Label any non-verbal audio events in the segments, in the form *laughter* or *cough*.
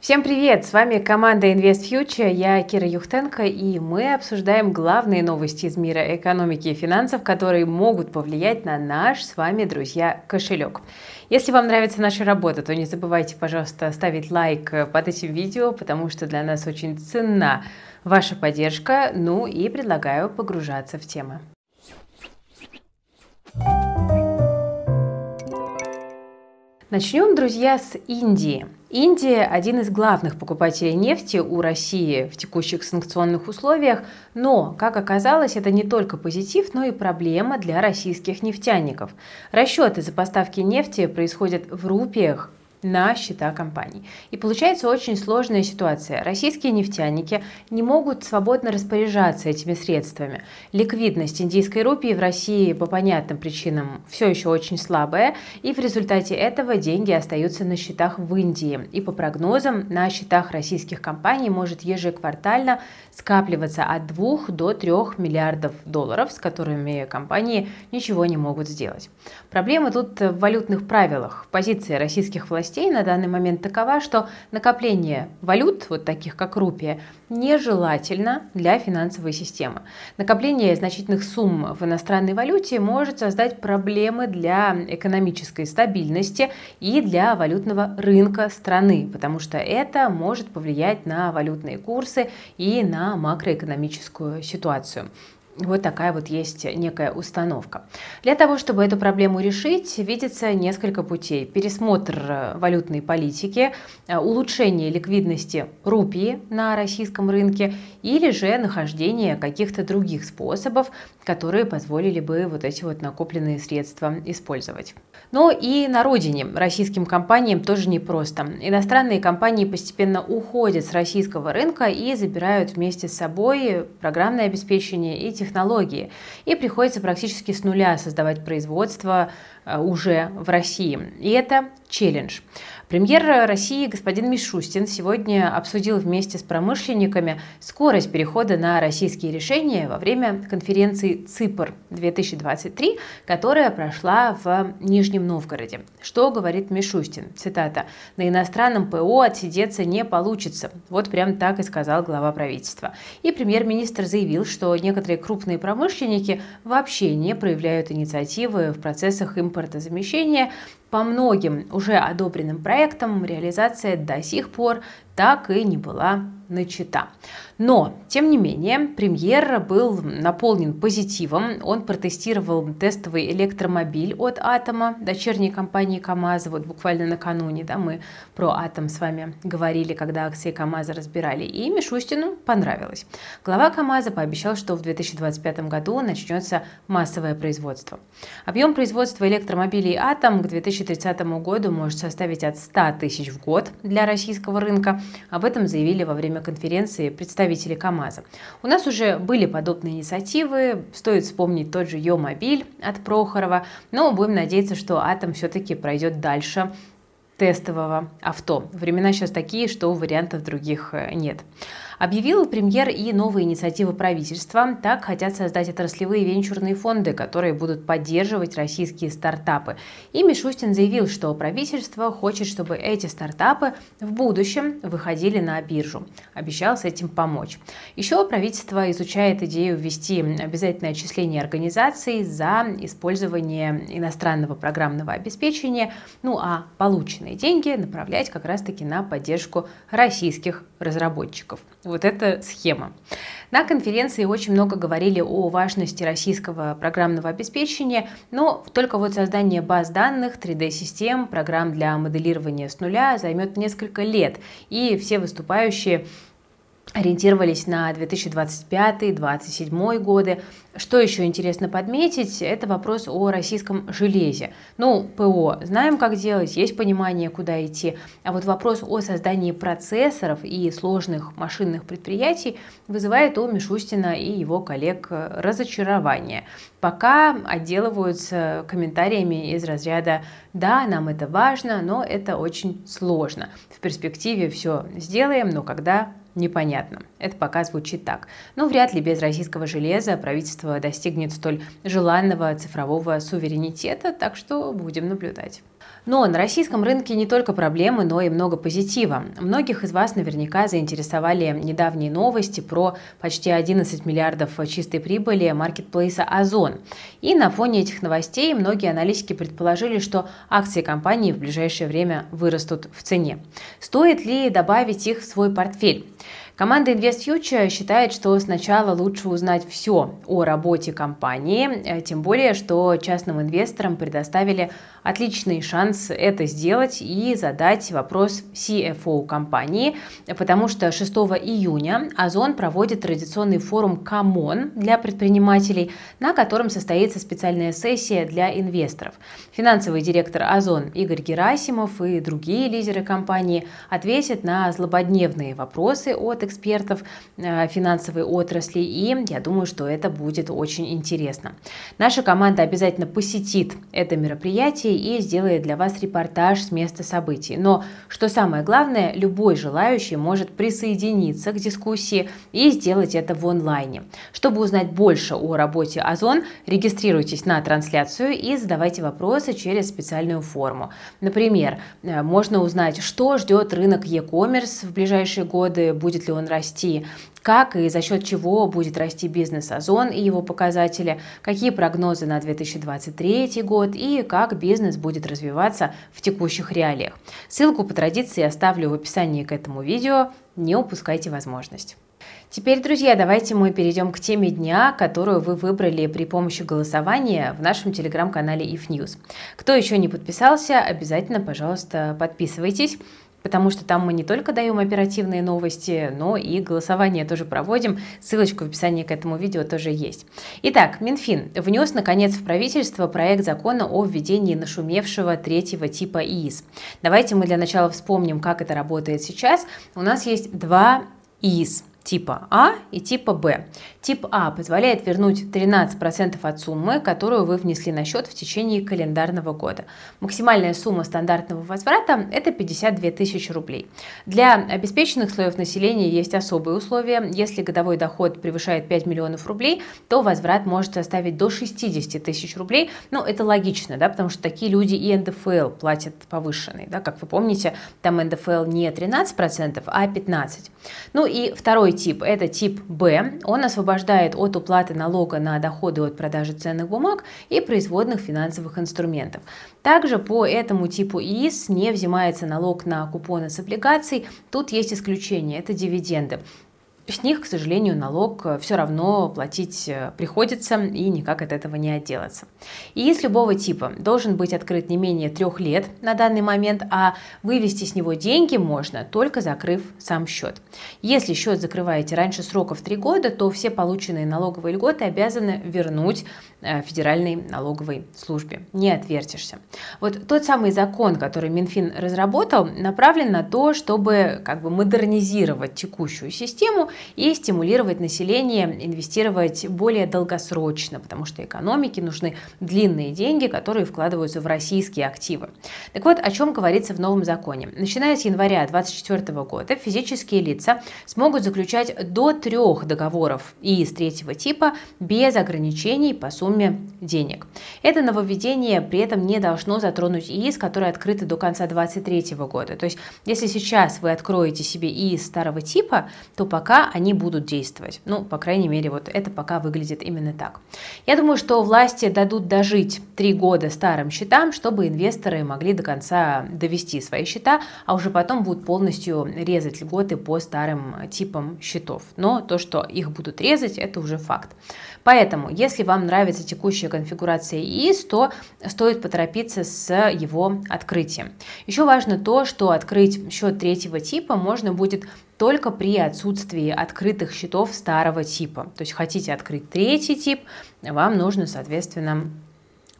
Всем привет! С вами команда Invest Future, я Кира Юхтенко, и мы обсуждаем главные новости из мира экономики и финансов, которые могут повлиять на наш с вами, друзья, кошелек. Если вам нравится наша работа, то не забывайте, пожалуйста, ставить лайк под этим видео, потому что для нас очень ценна ваша поддержка. Ну и предлагаю погружаться в темы. Начнем, друзья, с Индии. Индия – один из главных покупателей нефти у России в текущих санкционных условиях, но, как оказалось, это не только позитив, но и проблема для российских нефтяников. Расчеты за поставки нефти происходят в рупиях, на счета компаний. И получается очень сложная ситуация. Российские нефтяники не могут свободно распоряжаться этими средствами. Ликвидность индийской рупии в России по понятным причинам все еще очень слабая, и в результате этого деньги остаются на счетах в Индии. И по прогнозам на счетах российских компаний может ежеквартально скапливаться от 2 до 3 миллиардов долларов, с которыми компании ничего не могут сделать. Проблема тут в валютных правилах. Позиция российских властей властей на данный момент такова, что накопление валют, вот таких как рупия, нежелательно для финансовой системы. Накопление значительных сумм в иностранной валюте может создать проблемы для экономической стабильности и для валютного рынка страны, потому что это может повлиять на валютные курсы и на макроэкономическую ситуацию. Вот такая вот есть некая установка. Для того, чтобы эту проблему решить, видится несколько путей. Пересмотр э, валютной политики, э, улучшение ликвидности рупии на российском рынке или же нахождение каких-то других способов, которые позволили бы вот эти вот накопленные средства использовать. Но и на родине российским компаниям тоже непросто. Иностранные компании постепенно уходят с российского рынка и забирают вместе с собой программное обеспечение и технологии. И приходится практически с нуля создавать производство э, уже в России. И это челлендж. Премьер России господин Мишустин сегодня обсудил вместе с промышленниками скорость перехода на российские решения во время конференции ЦИПР-2023, которая прошла в Нижнем Новгороде. Что говорит Мишустин? Цитата. «На иностранном ПО отсидеться не получится». Вот прям так и сказал глава правительства. И премьер-министр заявил, что некоторые крупные промышленники вообще не проявляют инициативы в процессах импортозамещения, по многим уже одобренным проектам реализация до сих пор так и не была начата. Но, тем не менее, премьер был наполнен позитивом. Он протестировал тестовый электромобиль от Атома, дочерней компании КАМАЗа. Вот буквально накануне да, мы про Атом с вами говорили, когда акции КАМАЗа разбирали. И Мишустину понравилось. Глава КАМАЗа пообещал, что в 2025 году начнется массовое производство. Объем производства электромобилей Атом к 2030 году может составить от 100 тысяч в год для российского рынка. Об этом заявили во время конференции представители КАМАЗа. У нас уже были подобные инициативы, стоит вспомнить тот же Йо-мобиль от Прохорова, но будем надеяться, что Атом все-таки пройдет дальше тестового авто. Времена сейчас такие, что вариантов других э, нет. Объявил премьер и новые инициативы правительства. Так хотят создать отраслевые венчурные фонды, которые будут поддерживать российские стартапы. И Мишустин заявил, что правительство хочет, чтобы эти стартапы в будущем выходили на биржу. Обещал с этим помочь. Еще правительство изучает идею ввести обязательное отчисление организаций за использование иностранного программного обеспечения, ну а полученные деньги направлять как раз-таки на поддержку российских разработчиков. Вот эта схема. На конференции очень много говорили о важности российского программного обеспечения, но только вот создание баз данных, 3D-систем, программ для моделирования с нуля займет несколько лет, и все выступающие ориентировались на 2025-2027 годы. Что еще интересно подметить, это вопрос о российском железе. Ну, ПО знаем, как делать, есть понимание, куда идти. А вот вопрос о создании процессоров и сложных машинных предприятий вызывает у Мишустина и его коллег разочарование. Пока отделываются комментариями из разряда «да, нам это важно, но это очень сложно». В перспективе все сделаем, но когда непонятно. Это пока звучит так. Но вряд ли без российского железа правительство достигнет столь желанного цифрового суверенитета, так что будем наблюдать. Но на российском рынке не только проблемы, но и много позитива. Многих из вас наверняка заинтересовали недавние новости про почти 11 миллиардов чистой прибыли маркетплейса Озон. И на фоне этих новостей многие аналитики предположили, что акции компании в ближайшее время вырастут в цене. Стоит ли добавить их в свой портфель? Команда InvestFuture считает, что сначала лучше узнать все о работе компании, э, тем более, что частным инвесторам предоставили отличный шанс это сделать и задать вопрос CFO компании, потому что 6 июня Озон проводит традиционный форум «ComON» для предпринимателей, на котором состоится специальная сессия для инвесторов. Финансовый директор Озон Игорь Герасимов и другие лидеры компании ответят на злободневные вопросы от экспертов э, финансовой отрасли, и я думаю, что это будет очень интересно. Наша команда обязательно посетит это мероприятие и сделает для вас репортаж с места событий. Но, что самое главное, любой желающий может присоединиться к дискуссии и сделать это в онлайне. Чтобы узнать больше о работе Озон, регистрируйтесь на трансляцию и задавайте вопросы через специальную форму. Например, э, можно узнать, что ждет рынок e-commerce в ближайшие годы, будет ли он расти, как и за счет чего будет расти бизнес Озон и его показатели, какие прогнозы на 2023 год и как бизнес будет развиваться в текущих реалиях. Ссылку по традиции оставлю в описании к этому видео, не упускайте возможность. Теперь, друзья, давайте мы перейдем к теме дня, которую вы выбрали при помощи голосования в нашем телеграм-канале If News. Кто еще не подписался, обязательно, пожалуйста, подписывайтесь потому что там мы не только даем оперативные новости, но и голосование тоже проводим. Ссылочка в описании к этому видео тоже есть. Итак, Минфин внес, наконец, в правительство проект закона о введении нашумевшего третьего типа ИИС. Давайте мы для начала вспомним, как это работает сейчас. У нас есть два ИИС типа А и типа Б. Тип А позволяет вернуть 13% от суммы, которую вы внесли на счет в течение календарного года. Максимальная сумма стандартного возврата – это 52 тысячи рублей. Для обеспеченных слоев населения есть особые условия. Если годовой доход превышает 5 миллионов рублей, то возврат может составить до 60 тысяч рублей. Ну, это логично, да, потому что такие люди и НДФЛ платят повышенный. Да, как вы помните, там НДФЛ не 13%, а 15%. Ну и второй тип – это тип Б. Он освобождает от уплаты налога на доходы от продажи ценных бумаг и производных финансовых инструментов. Также по этому типу ИИС не взимается налог на купоны с облигаций. Тут есть исключение – это дивиденды с них, к сожалению, налог э, все равно платить э, приходится и никак от этого не отделаться. И из любого типа должен быть открыт не менее трех лет на данный момент, а вывести с него деньги можно, только закрыв сам счет. Если счет закрываете раньше срока в три года, то все полученные налоговые льготы обязаны вернуть э, Федеральной налоговой службе. Не отвертишься. Вот тот самый закон, который Минфин разработал, направлен на то, чтобы как бы модернизировать текущую систему и стимулировать население инвестировать более долгосрочно, потому что экономике нужны длинные деньги, которые вкладываются в российские активы. Так вот, о чем говорится в новом законе. Начиная с января 2024 года физические лица смогут заключать до трех договоров и из третьего типа без ограничений по сумме денег. Это нововведение при этом не должно затронуть ИИС, которые открыты до конца 2023 года. То есть, если сейчас вы откроете себе ИИС старого типа, то пока они будут действовать. Ну, по крайней мере, вот это пока выглядит именно так. Я думаю, что власти дадут дожить три года старым счетам, чтобы инвесторы могли до конца довести свои счета, а уже потом будут полностью резать льготы по старым типам счетов. Но то, что их будут резать, это уже факт. Поэтому, если вам нравится текущая конфигурация ИИС, то стоит поторопиться с его открытием. Еще важно то, что открыть счет третьего типа можно будет только при отсутствии открытых счетов старого типа. То есть хотите открыть третий тип, вам нужно, соответственно,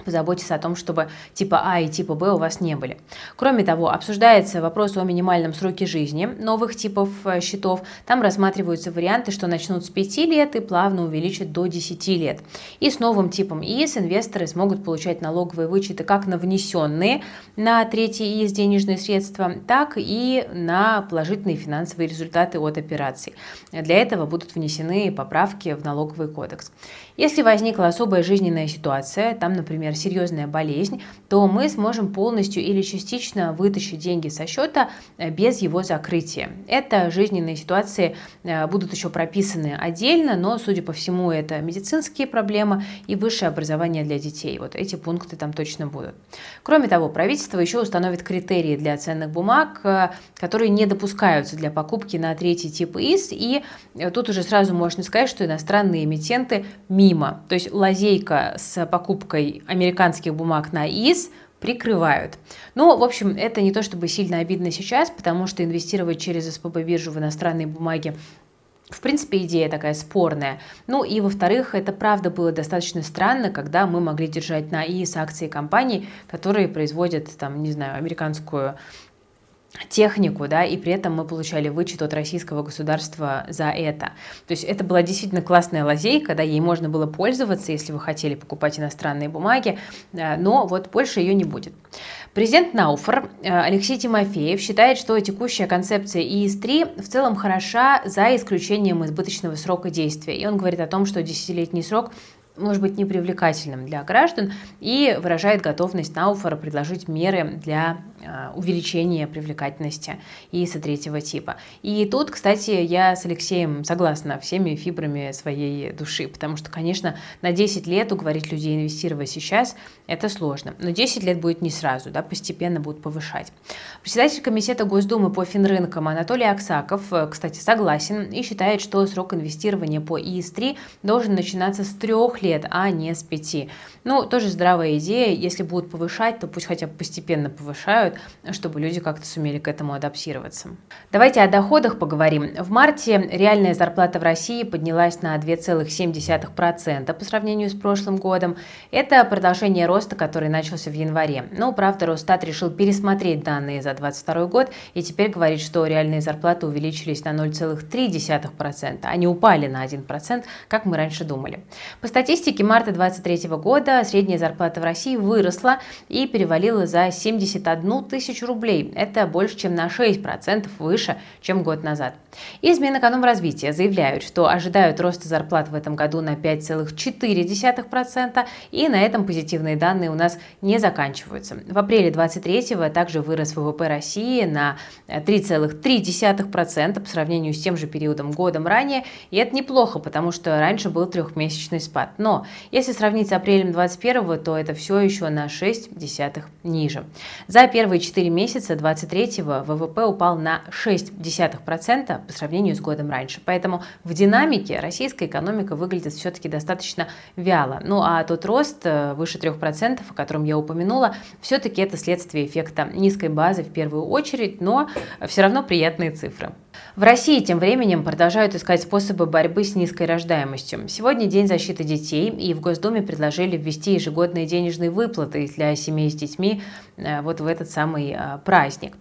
позаботиться о том, чтобы типа А и типа Б у вас не были. Кроме того, обсуждается вопрос о минимальном сроке жизни новых типов э, счетов. Там рассматриваются варианты, что начнут с 5 лет и плавно увеличат до 10 лет. И с новым типом ИИС инвесторы смогут получать налоговые вычеты как на внесенные на третий ИИС денежные средства, так и на положительные финансовые результаты от операций. Для этого будут внесены поправки в налоговый кодекс. Если возникла особая жизненная ситуация, там, например, например, серьезная болезнь, то мы сможем полностью или частично вытащить деньги со счета э, без его закрытия. Это жизненные ситуации э, будут еще прописаны отдельно, но, судя по всему, это медицинские проблемы и высшее образование для детей. Вот эти пункты там точно будут. Кроме того, правительство еще установит критерии для ценных бумаг, э, которые не допускаются для покупки на третий тип ИС, и тут уже сразу можно сказать, что иностранные эмитенты мимо. То есть лазейка с покупкой американских бумаг на ИС прикрывают. Ну, в общем, это не то чтобы сильно обидно сейчас, потому что инвестировать через СПБ биржу в иностранные бумаги в принципе, идея такая спорная. Ну и, во-вторых, это правда было достаточно странно, когда мы могли держать на ИИС акции компаний, которые производят, там, не знаю, американскую технику, да, и при этом мы получали вычет от российского государства за это. То есть это была действительно классная лазейка, да, ей можно было пользоваться, если вы хотели покупать иностранные бумаги, э, но вот больше ее не будет. Президент Науфор э, Алексей Тимофеев считает, что текущая концепция ИИС-3 в целом хороша за исключением избыточного срока действия. И он говорит о том, что десятилетний срок может быть непривлекательным для граждан и выражает готовность Науфора предложить меры для Э, увеличение привлекательности ИИСа третьего типа. И тут, кстати, я с Алексеем согласна всеми фибрами своей души, потому что, конечно, на 10 лет уговорить людей инвестировать сейчас – это сложно. Но 10 лет будет не сразу, да, постепенно будут повышать. Председатель комитета Госдумы по финрынкам Анатолий Аксаков, э, кстати, согласен и считает, что срок инвестирования по ИИС-3 должен начинаться с трех лет, а не с пяти. Ну, тоже здравая идея. Если будут повышать, то пусть хотя бы постепенно повышают, чтобы люди как-то сумели к этому адаптироваться. Давайте о доходах поговорим. В марте реальная зарплата в России поднялась на 2,7% по сравнению с прошлым годом. Это продолжение роста, который начался в январе. Но, правда, Росстат решил пересмотреть данные за 2022 год и теперь говорит, что реальные зарплаты увеличились на 0,3%, а не упали на 1%, как мы раньше думали. По статистике марта 2023 года средняя зарплата в России выросла и перевалила за 71 тысяч рублей. Это больше, чем на 6% выше, чем год назад. Из Минэкономразвития заявляют, что ожидают роста зарплат в этом году на 5,4%, и на этом позитивные данные у нас не заканчиваются. В апреле 23-го также вырос ВВП России на 3,3% по сравнению с тем же периодом годом ранее, и это неплохо, потому что раньше был трехмесячный спад. Но если сравнить с апрелем 21 то это все еще на 6 десятых ниже. За первые 4 месяца 2023 ВВП упал на 0,6% по сравнению с годом раньше. Поэтому в динамике российская экономика выглядит все-таки достаточно вяло. Ну а тот рост э, выше 3%, о котором я упомянула, все-таки это следствие эффекта низкой базы в первую очередь, но все равно приятные цифры. В России тем временем продолжают искать способы борьбы с низкой рождаемостью. Сегодня День защиты детей, и в Госдуме предложили ввести ежегодные денежные выплаты для семей с детьми э, вот в этот самый э, праздник.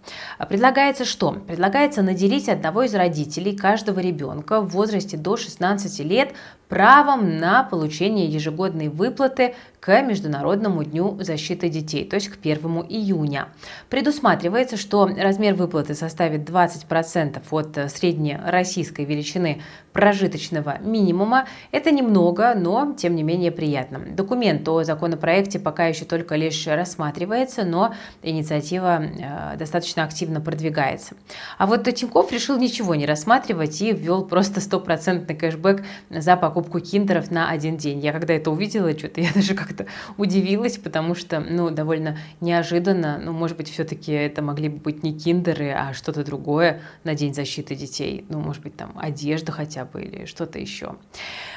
Предлагается что? Предлагается наделить одного из родителей каждого ребенка в возрасте до 16 лет правом на получение ежегодной выплаты к Международному дню защиты детей, то есть к 1 июня. Предусматривается, что размер выплаты составит 20% от среднероссийской величины прожиточного минимума. Это немного, но тем не менее приятно. Документ о законопроекте пока еще только лишь рассматривается, но инициатива э, достаточно активно продвигается. А вот Тиньков решил ничего не рассматривать и ввел просто стопроцентный кэшбэк за покупку киндеров на один день. Я когда это увидела, что-то я даже как-то удивилась, потому что, ну, довольно неожиданно, ну, может быть, все-таки это могли бы быть не киндеры, а что-то другое на День защиты детей. Ну, может быть, там одежда хотя бы или что-то еще.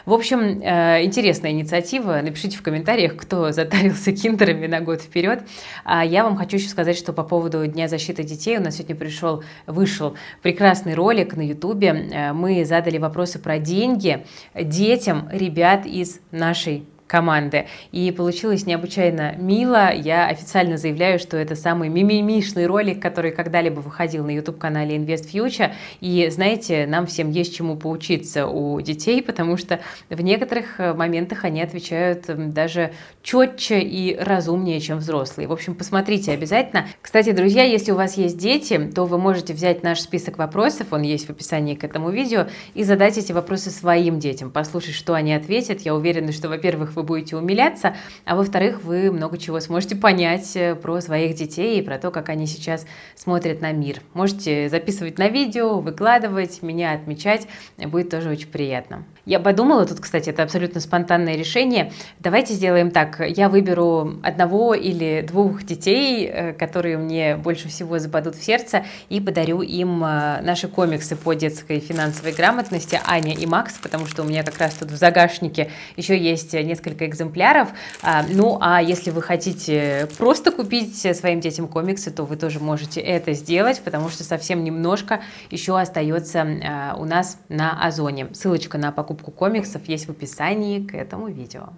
В общем, э, интересная инициатива. Напишите в комментариях, кто затарился киндерами на год вперед. А я вам хочу еще сказать, что по поводу Дня защиты детей у нас сегодня пришел, вышел прекрасный ролик на Ютубе. Э, мы задали вопросы про деньги детям ребят из нашей команды. И получилось необычайно мило. Я официально заявляю, что это самый мимимишный ролик, который когда-либо выходил на YouTube-канале Invest Future. И знаете, нам всем есть чему поучиться у детей, потому что в некоторых э, моментах они отвечают даже четче и разумнее, чем взрослые. В общем, посмотрите обязательно. Кстати, друзья, если у вас есть дети, то вы можете взять наш список вопросов, он есть в описании к этому видео, и задать эти вопросы своим детям, послушать, что они ответят. Я уверена, что, во-первых, вы вы будете умиляться, а во-вторых, вы много чего сможете понять э, про своих детей и про то, как они сейчас смотрят на мир. Можете записывать на видео, выкладывать, меня отмечать, будет тоже очень приятно. Я подумала, тут, кстати, это абсолютно спонтанное решение. Давайте сделаем так. Я выберу одного или двух детей, э, которые мне больше всего западут в сердце, и подарю им э, наши комиксы по детской финансовой грамотности Аня и Макс, потому что у меня как раз тут в загашнике еще есть несколько экземпляров. А, ну, а если вы хотите просто купить своим детям комиксы, то вы тоже можете это сделать, потому что совсем немножко еще остается э, у нас на Озоне. Ссылочка на покупку покупку комиксов есть в описании к этому видео.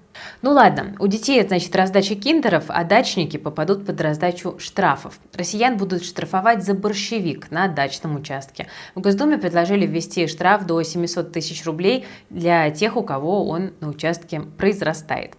Ну ладно, у детей, значит, раздача киндеров, а дачники попадут под раздачу штрафов. Россиян будут штрафовать за борщевик на дачном участке. В Госдуме предложили ввести штраф до 700 тысяч рублей для тех, у кого он на участке произрастает.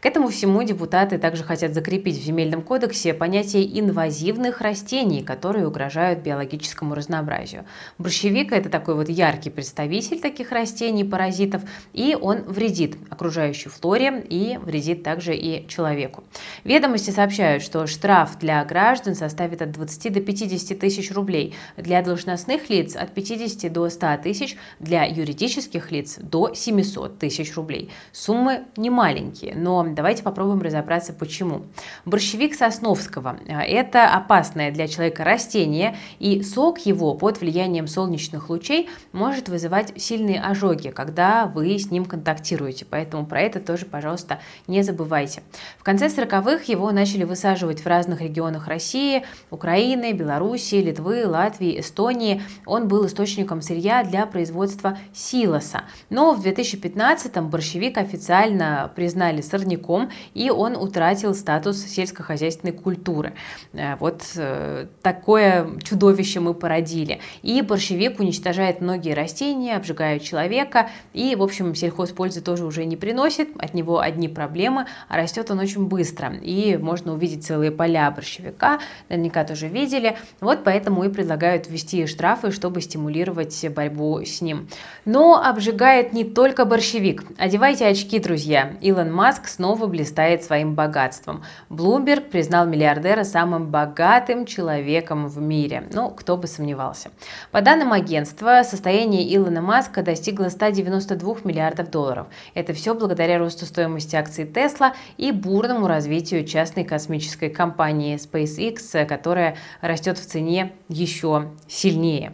К этому всему депутаты также хотят закрепить в Земельном кодексе понятие инвазивных растений, которые угрожают биологическому разнообразию. Борщевик – это такой вот яркий представитель таких растений, паразитов, и он вредит окружающей флоре и вредит также и человеку. Ведомости сообщают, что штраф для граждан составит от 20 до 50 тысяч рублей, для должностных лиц от 50 до 100 тысяч, для юридических лиц до 700 тысяч рублей. Суммы не маленькие, но давайте попробуем разобраться, почему. Борщевик Сосновского – это опасное для человека растение, и сок его под влиянием солнечных лучей может вызывать сильные ожоги, когда вы с ним контактируете. Поэтому про это тоже, пожалуйста, не забывайте. В конце 40-х его начали высаживать в разных регионах России, Украины, Белоруссии, Литвы, Латвии, Эстонии. Он был источником сырья для производства силоса. Но в 2015-м борщевик официально признали сорняком, и он утратил статус сельскохозяйственной культуры. Э, вот э, такое чудовище мы породили. И борщевик уничтожает многие растения, обжигает человека, и, в общем, сельхозпользы тоже уже не приносит, от него одни проблемы, а растет он очень быстро, и можно увидеть целые поля борщевика, наверняка тоже видели, вот поэтому и предлагают ввести штрафы, чтобы стимулировать борьбу с ним. Но обжигает не только борщевик. Одевайте очки, друзья. Илон Маск Маск снова блистает своим богатством. Блумберг признал миллиардера самым богатым человеком в мире. Ну, кто бы сомневался. По данным агентства, состояние Илона Маска достигло 192 миллиардов долларов. Это все благодаря росту стоимости акций Тесла и бурному развитию частной космической компании SpaceX, которая растет в цене еще сильнее.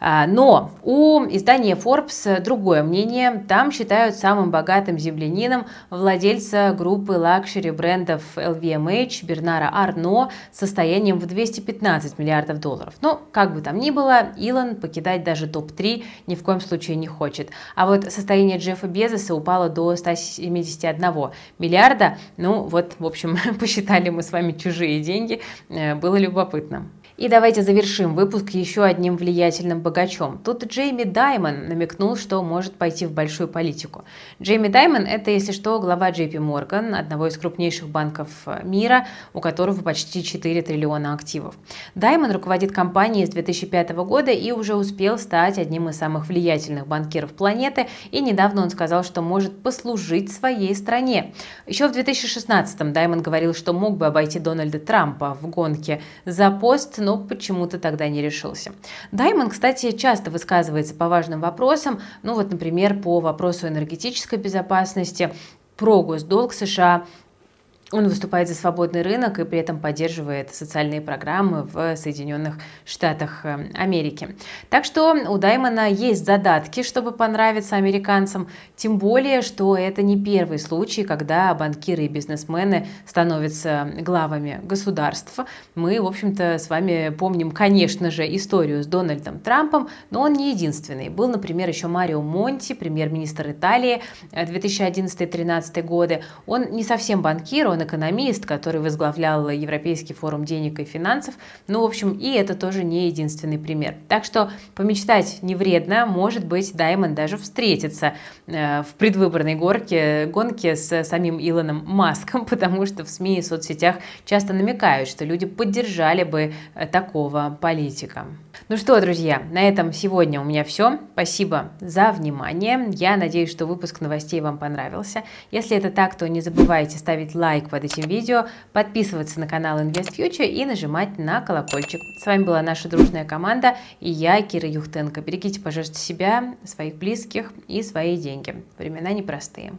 А, но у издания Forbes другое мнение. Там считают самым богатым землянином владельца владельца группы luxury брендов LVMH Бернара Арно с состоянием в 215 миллиардов долларов. Но, как бы там ни было, Илон покидать даже топ-3 ни в коем случае не хочет. А вот состояние Джеффа Безоса упало до 171 миллиарда. Ну вот, в общем, *laughs* посчитали мы с вами чужие деньги. Э, было любопытно. И давайте завершим выпуск еще одним влиятельным богачом. Тут Джейми Даймон намекнул, что может пойти в большую политику. Джейми Даймон – это, если что, глава JP Morgan, одного из крупнейших банков мира, у которого почти 4 триллиона активов. Даймон руководит компанией с 2005 года и уже успел стать одним из самых влиятельных банкиров планеты, и недавно он сказал, что может послужить своей стране. Еще в 2016 Даймон говорил, что мог бы обойти Дональда Трампа в гонке за пост, но но почему-то тогда не решился. Даймон, кстати, часто высказывается по важным вопросам, ну вот, например, по вопросу энергетической безопасности, про госдолг США, он выступает за свободный рынок и при этом поддерживает социальные программы в Соединенных Штатах э, Америки. Так что у Даймона есть задатки, чтобы понравиться американцам, тем более, что это не первый случай, когда банкиры и бизнесмены становятся главами государств. Мы, в общем-то, с вами помним, конечно же, историю с Дональдом Трампом, но он не единственный. Был, например, еще Марио Монти, премьер-министр Италии 2011-2013 э, годы. Он не совсем банкир, он он экономист, который возглавлял Европейский форум денег и финансов. Ну, в общем, и это тоже не единственный пример. Так что помечтать не вредно. Может быть, Даймонд даже встретится э, в предвыборной горке, гонке с самим Илоном Маском, *laughs* потому что в СМИ и соцсетях часто намекают, что люди поддержали бы э, такого политика. Ну что, друзья, на этом сегодня у меня все. Спасибо за внимание. Я надеюсь, что выпуск новостей вам понравился. Если это так, то не забывайте ставить лайк под этим видео, подписываться на канал Invest Future и нажимать на колокольчик. С вами была наша дружная команда и я, Кира Юхтенко. Берегите, пожалуйста, себя, своих близких и свои деньги. Времена непростые.